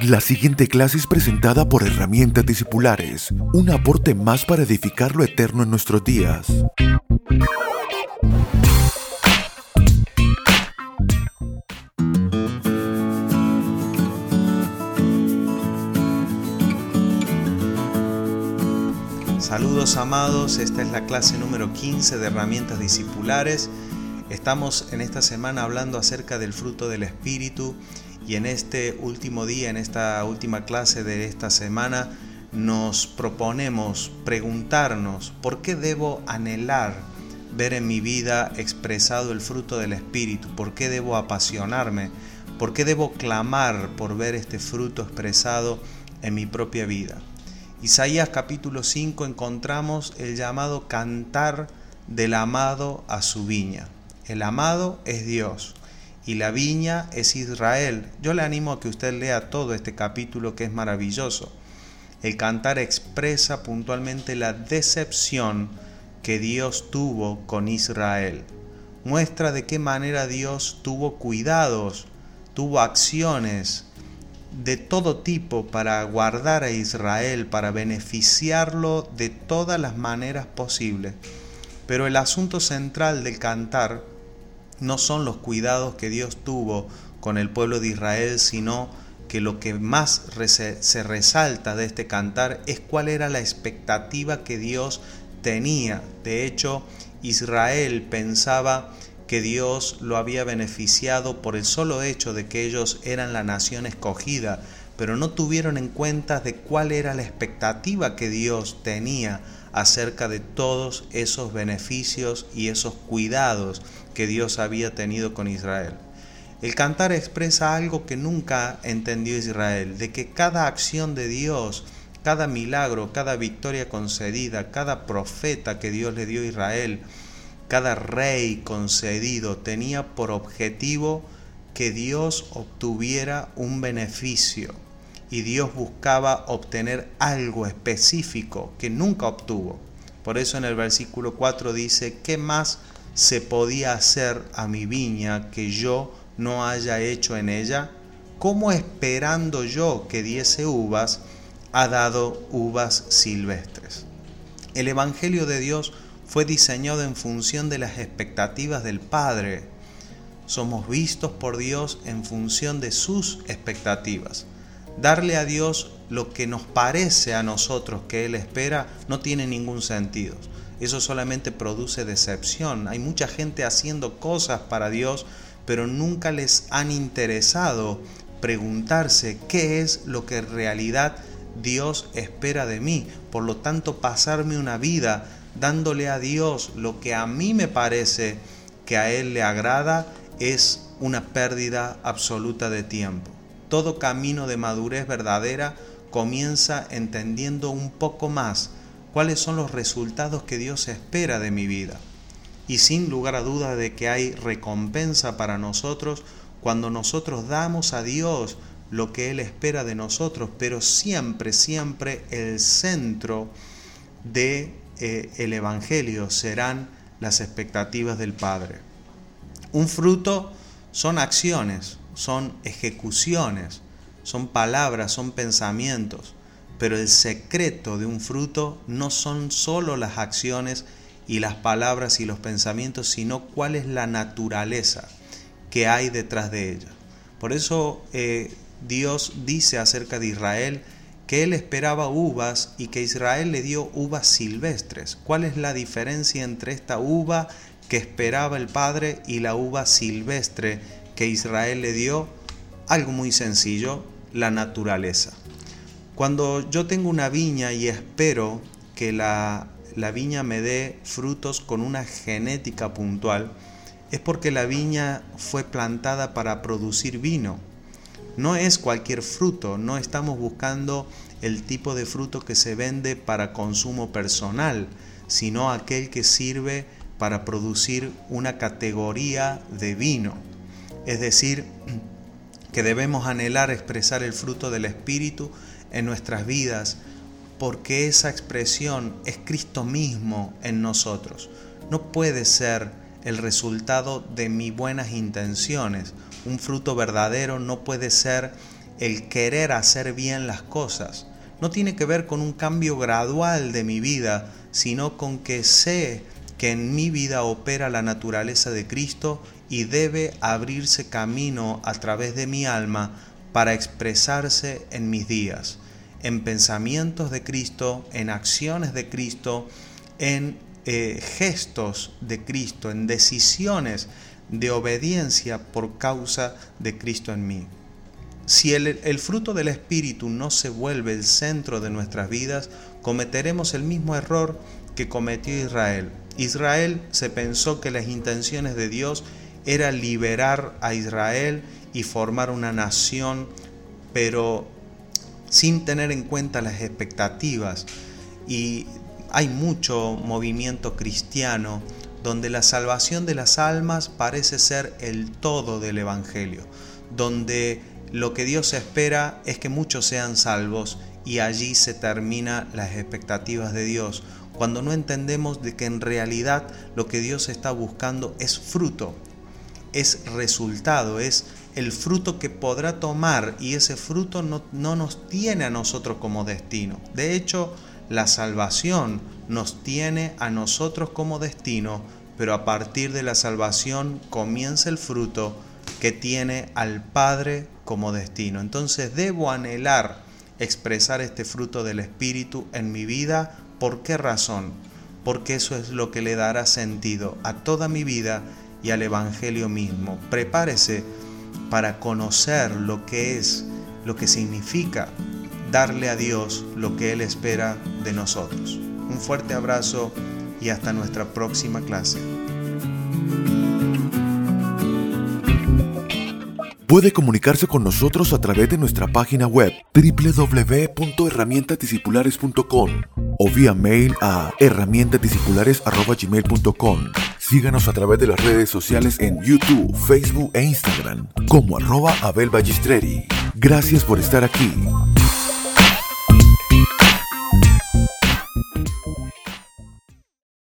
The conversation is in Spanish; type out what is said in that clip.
La siguiente clase es presentada por Herramientas Discipulares, un aporte más para edificar lo eterno en nuestros días. Saludos amados, esta es la clase número 15 de Herramientas Discipulares. Estamos en esta semana hablando acerca del fruto del Espíritu y en este último día, en esta última clase de esta semana, nos proponemos preguntarnos por qué debo anhelar ver en mi vida expresado el fruto del Espíritu, por qué debo apasionarme, por qué debo clamar por ver este fruto expresado en mi propia vida. Isaías capítulo 5 encontramos el llamado cantar del amado a su viña. El amado es Dios y la viña es Israel. Yo le animo a que usted lea todo este capítulo que es maravilloso. El cantar expresa puntualmente la decepción que Dios tuvo con Israel. Muestra de qué manera Dios tuvo cuidados, tuvo acciones de todo tipo para guardar a Israel, para beneficiarlo de todas las maneras posibles. Pero el asunto central del cantar no son los cuidados que Dios tuvo con el pueblo de Israel, sino que lo que más se resalta de este cantar es cuál era la expectativa que Dios tenía. De hecho, Israel pensaba que Dios lo había beneficiado por el solo hecho de que ellos eran la nación escogida, pero no tuvieron en cuenta de cuál era la expectativa que Dios tenía acerca de todos esos beneficios y esos cuidados que Dios había tenido con Israel. El cantar expresa algo que nunca entendió Israel, de que cada acción de Dios, cada milagro, cada victoria concedida, cada profeta que Dios le dio a Israel, cada rey concedido tenía por objetivo que Dios obtuviera un beneficio y Dios buscaba obtener algo específico que nunca obtuvo. Por eso en el versículo 4 dice, ¿qué más se podía hacer a mi viña que yo no haya hecho en ella? ¿Cómo esperando yo que diese uvas, ha dado uvas silvestres? El Evangelio de Dios fue diseñado en función de las expectativas del Padre. Somos vistos por Dios en función de sus expectativas. Darle a Dios lo que nos parece a nosotros que Él espera no tiene ningún sentido eso solamente produce decepción. Hay mucha gente haciendo cosas para Dios, pero nunca les han interesado preguntarse qué es lo que en realidad Dios espera de mí. Por lo tanto, pasarme una vida dándole a Dios lo que a mí me parece que a Él le agrada es una pérdida absoluta de tiempo. Todo camino de madurez verdadera comienza entendiendo un poco más cuáles son los resultados que Dios espera de mi vida. Y sin lugar a duda de que hay recompensa para nosotros cuando nosotros damos a Dios lo que Él espera de nosotros, pero siempre, siempre el centro de eh, el Evangelio serán las expectativas del Padre. Un fruto son acciones, son ejecuciones, son palabras, son pensamientos. Pero el secreto de un fruto no son solo las acciones y las palabras y los pensamientos, sino cuál es la naturaleza que hay detrás de ella. Por eso eh, Dios dice acerca de Israel que él esperaba uvas y que Israel le dio uvas silvestres. ¿Cuál es la diferencia entre esta uva que esperaba el Padre y la uva silvestre que Israel le dio? Algo muy sencillo, la naturaleza. Cuando yo tengo una viña y espero que la, viña me dé frutos con una genética puntual, es porque la viña fue plantada para producir vino. No es cualquier fruto, no estamos buscando el tipo de fruto que se vende para consumo personal, sino aquel que sirve para producir una categoría de vino. Es decir, que debemos anhelar expresar el fruto del Espíritu en nuestras vidas, porque esa expresión es Cristo mismo en nosotros. No puede ser el resultado de mis buenas intenciones. Un fruto verdadero no puede ser el querer hacer bien las cosas. No tiene que ver con un cambio gradual de mi vida, sino con que sé que en mi vida opera la naturaleza de Cristo y debe abrirse camino a través de mi alma para expresarse en mis días, en pensamientos de Cristo, en acciones de Cristo, en eh, gestos de Cristo, en decisiones de obediencia por causa de Cristo en mí. Si el, el, fruto del Espíritu no se vuelve el centro de nuestras vidas, cometeremos el mismo error que cometió Israel. Israel se pensó que las intenciones de Dios era liberar a Israel y formar una nación, pero sin tener en cuenta las expectativas. Y hay mucho movimiento cristiano donde la salvación de las almas parece ser el todo del Evangelio, donde lo que Dios espera es que muchos sean salvos y allí se termina las expectativas de Dios cuando no entendemos de que en realidad lo que Dios está buscando es fruto, es resultado, es el fruto que podrá tomar y ese fruto no, no nos tiene a nosotros como destino. De hecho, la salvación nos tiene a nosotros como destino, pero a partir de la salvación comienza el fruto que tiene al Padre como destino. Entonces debo anhelar expresar este fruto del Espíritu en mi vida ¿Por qué razón? Porque eso es lo que le dará sentido a toda mi vida y al Evangelio mismo. Prepárese para conocer lo que es, lo que significa darle a Dios lo que Él espera de nosotros. Un fuerte abrazo y hasta nuestra próxima clase. Puede comunicarse con nosotros a través de nuestra página web www.herramientadiscipulares.com o vía mail a herramientadiscipulares.gmail.com. Síganos a través de las redes sociales en YouTube, Facebook e Instagram como arroba Abel Gracias por estar aquí.